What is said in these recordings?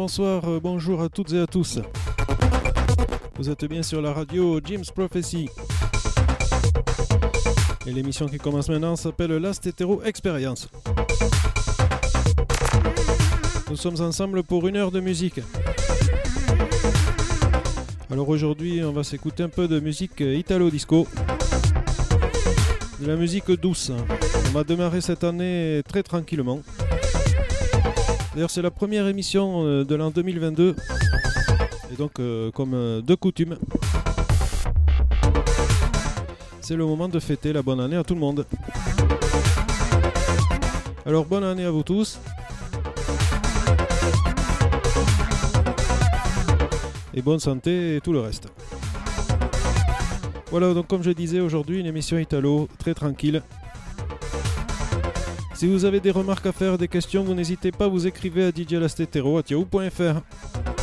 bonsoir, euh, bonjour à toutes et à tous. Vous êtes bien sur la radio Jim's Prophecy. Et l'émission qui commence maintenant s'appelle Last Hetero Experience. Nous sommes ensemble pour une heure de musique. Alors aujourd'hui, on va s'écouter un peu de musique italo-disco. De la musique douce. On va démarrer cette année très tranquillement. D'ailleurs, c'est la première émission euh, de l'an 2022. Et donc, euh, comme euh, de coutume, c'est le moment de fêter la bonne année à tout le monde. Alors, bonne année à vous tous. Et bonne santé et tout le reste. Voilà, donc comme je disais aujourd'hui, une émission italo très tranquille. Si vous avez des remarques à faire, des questions, vous n'hésitez pas, vous écrivez à djlastetero.yahoo.fr.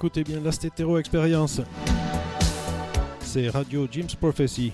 écoutez bien la Stétéro Expérience. C'est Radio Jim's Prophecy.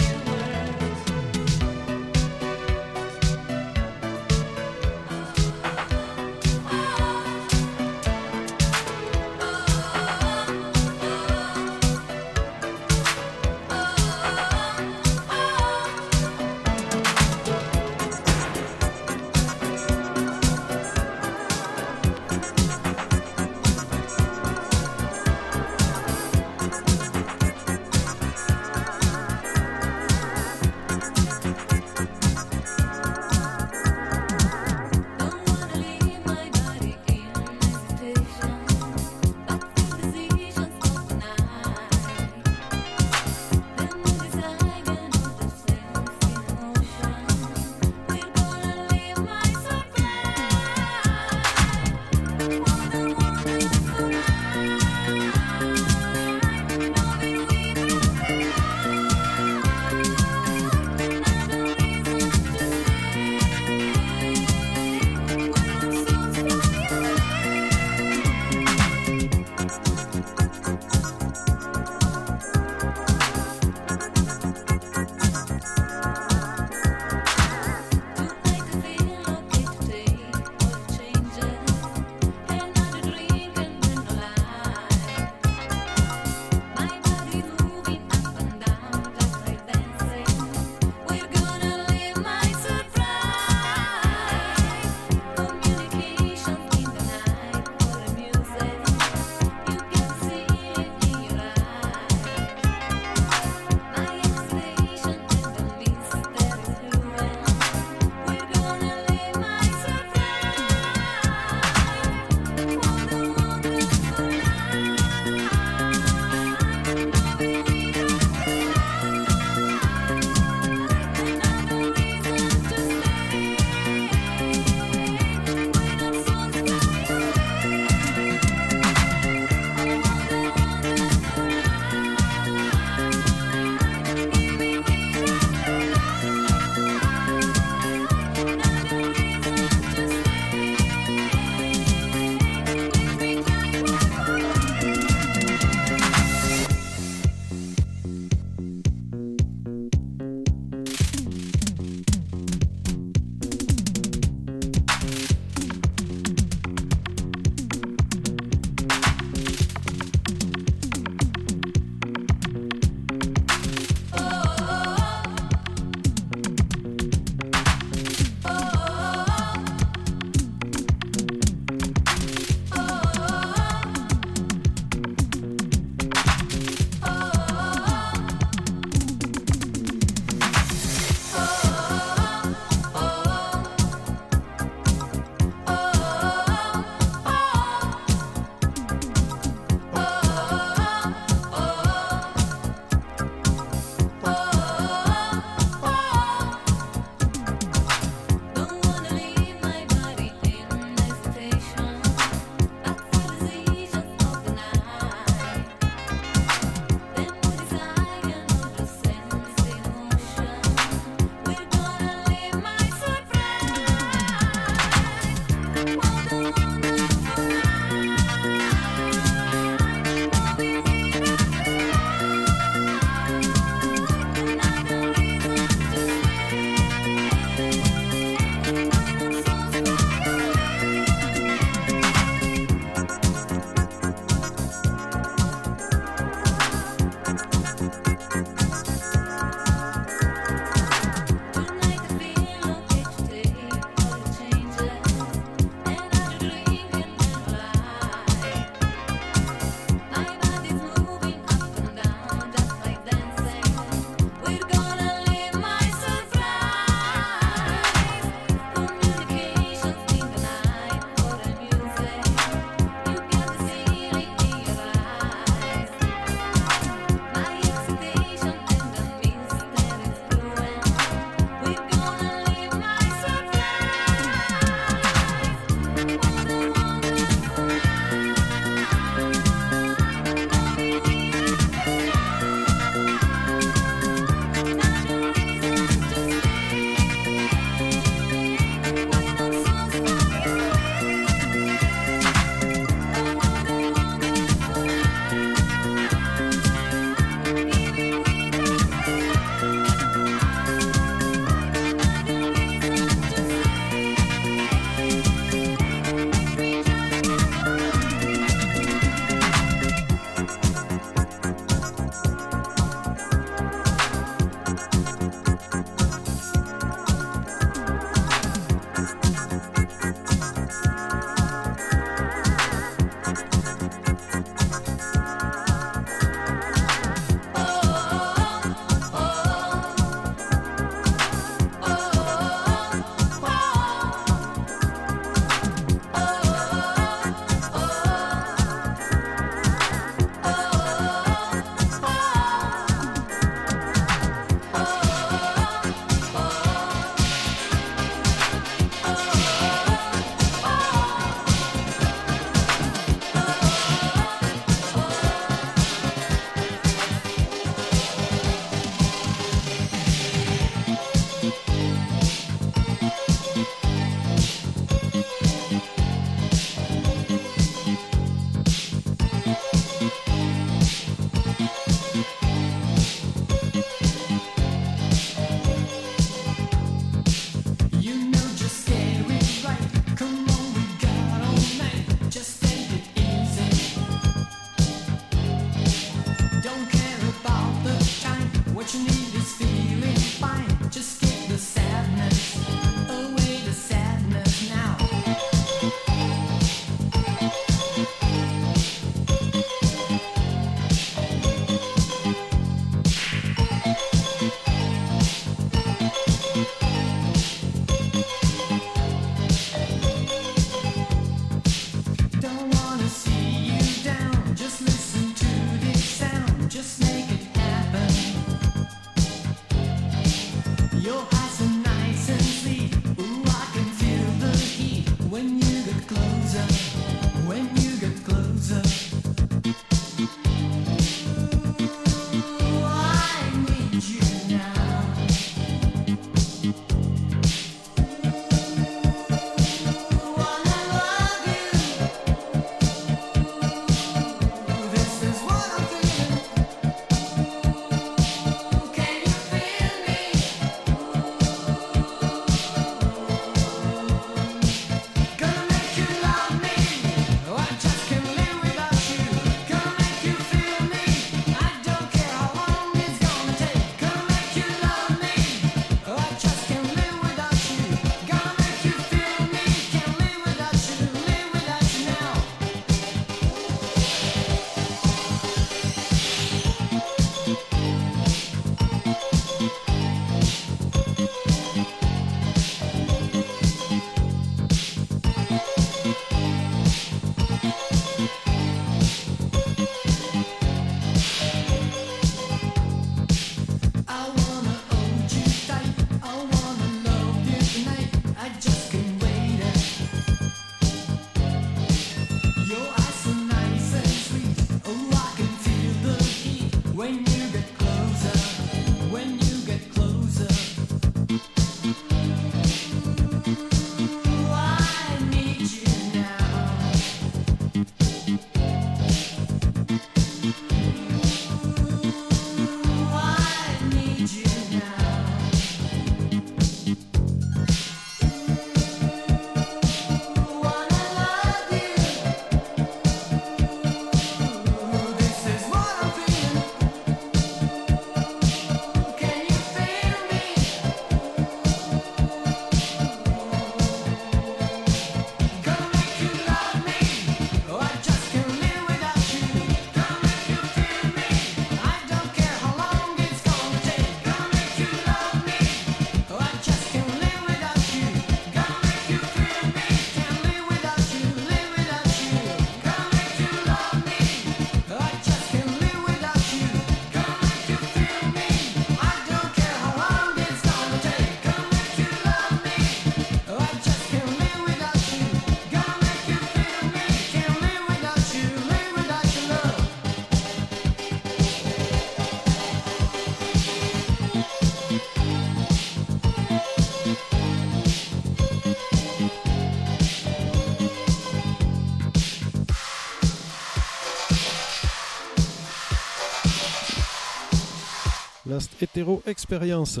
Hétéro Expérience.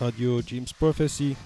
Radio James Prophecy.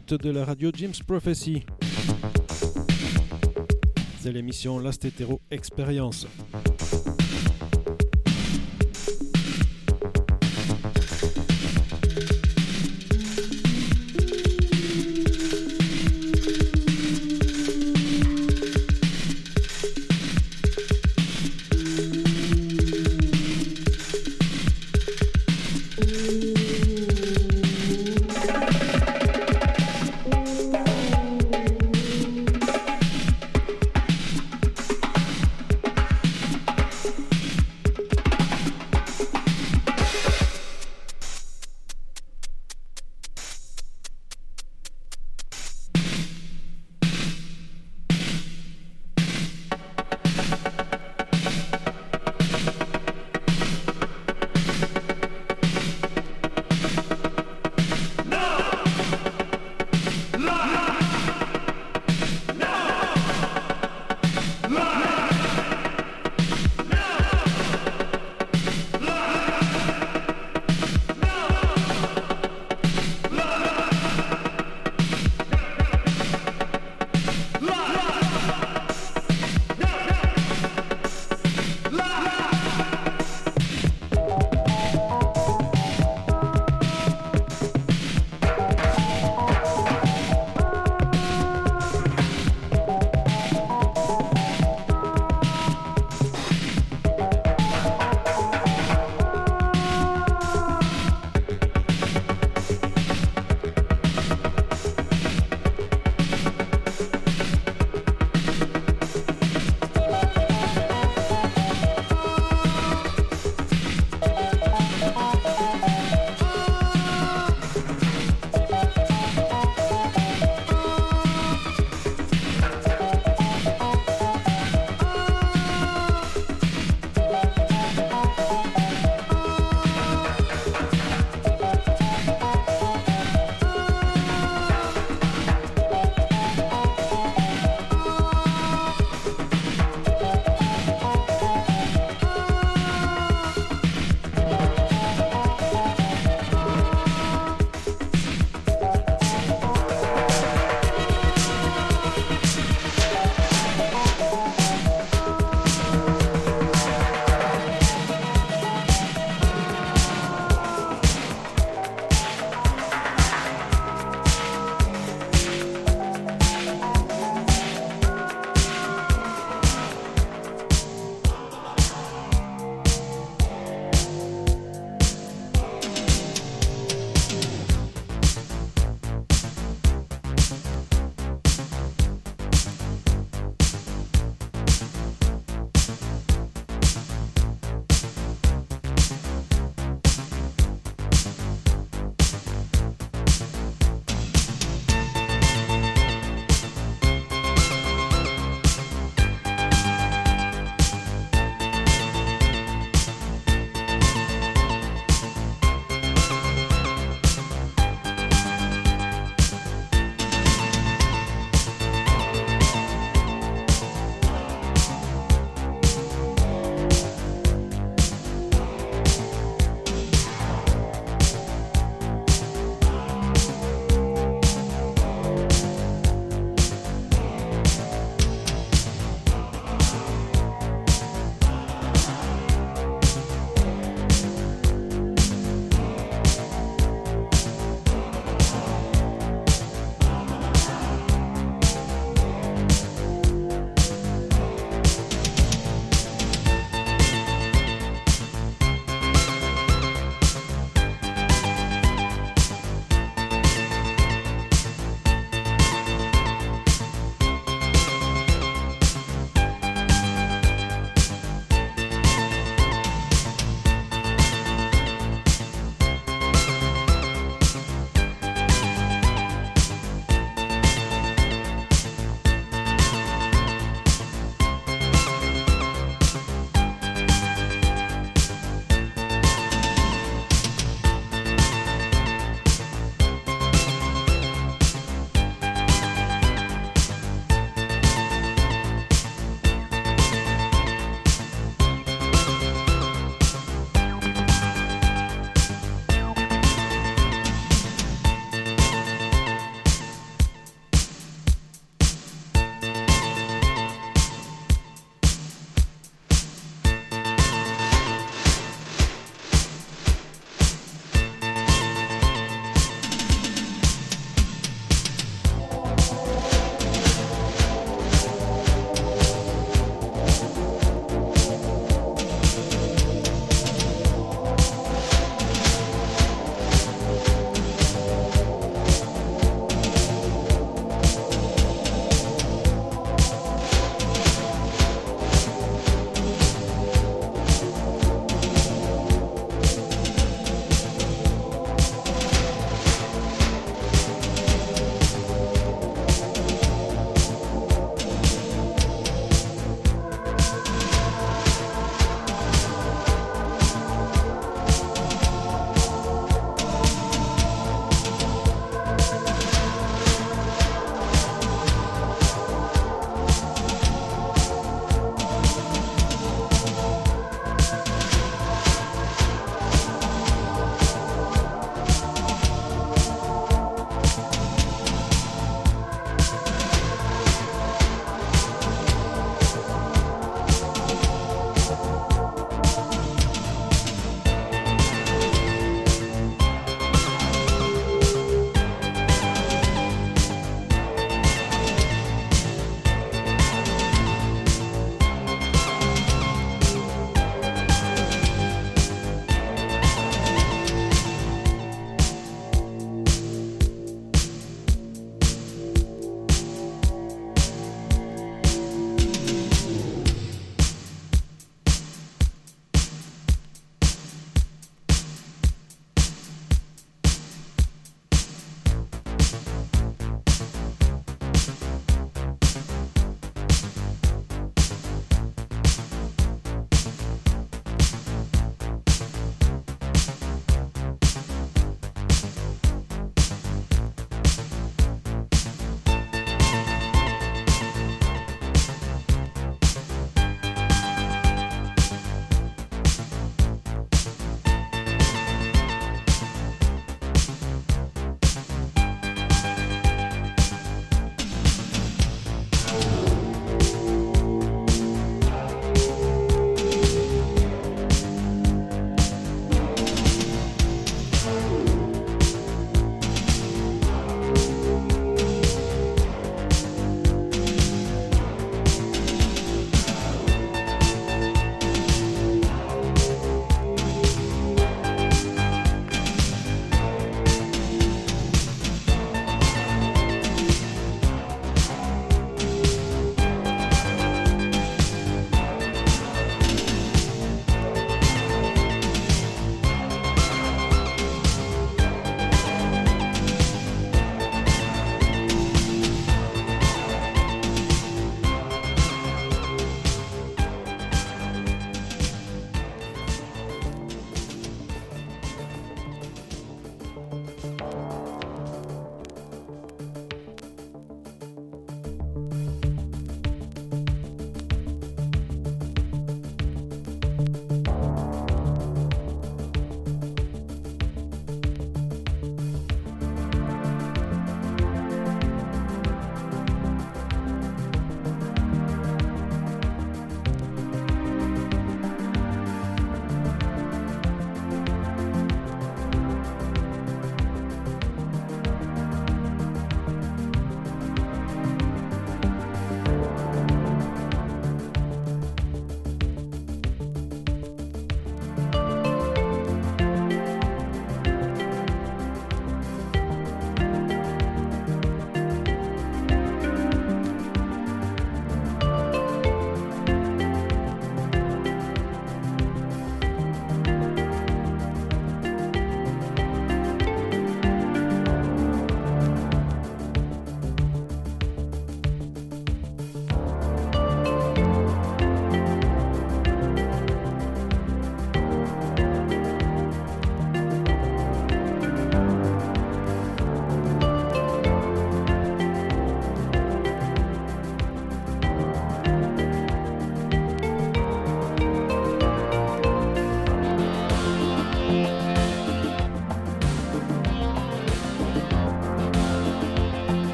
De la radio Jim's Prophecy. C'est l'émission Last Hetero Experience.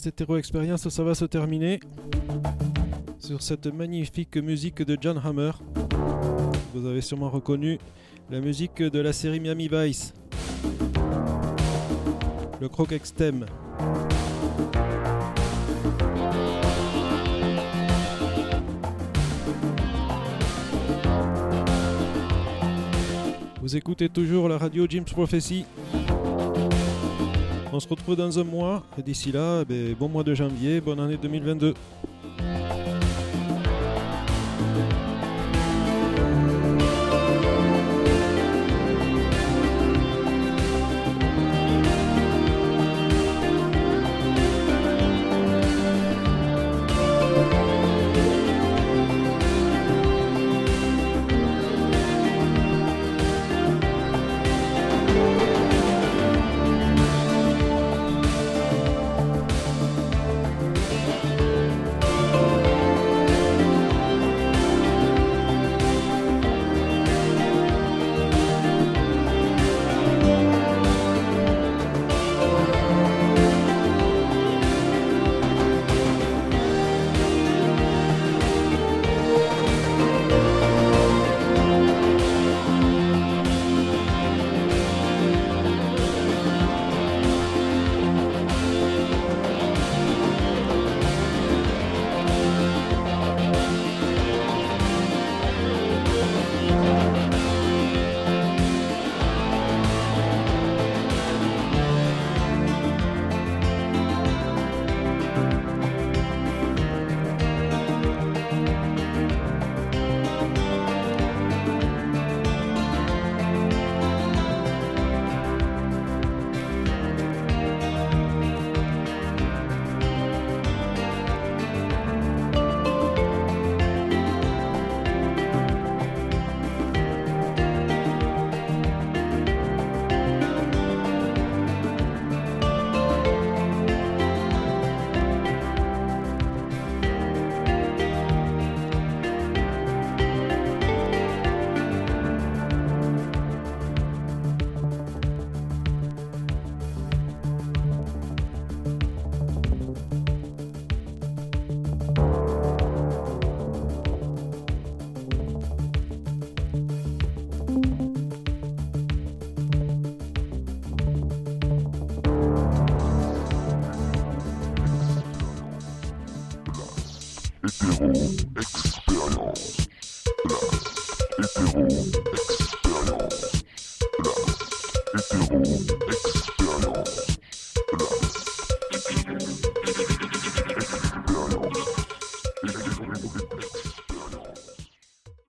Voilà, la Stétéro Experience, ça va se terminer sur cette magnifique musique de John Hammer. Vous avez sûrement reconnu la musique de la série Miami Vice. Le croc extem. Vous écoutez toujours la radio James Prophecy. On se retrouve dans un mois et d'ici là, ben, bon mois de janvier, bonne année 2022.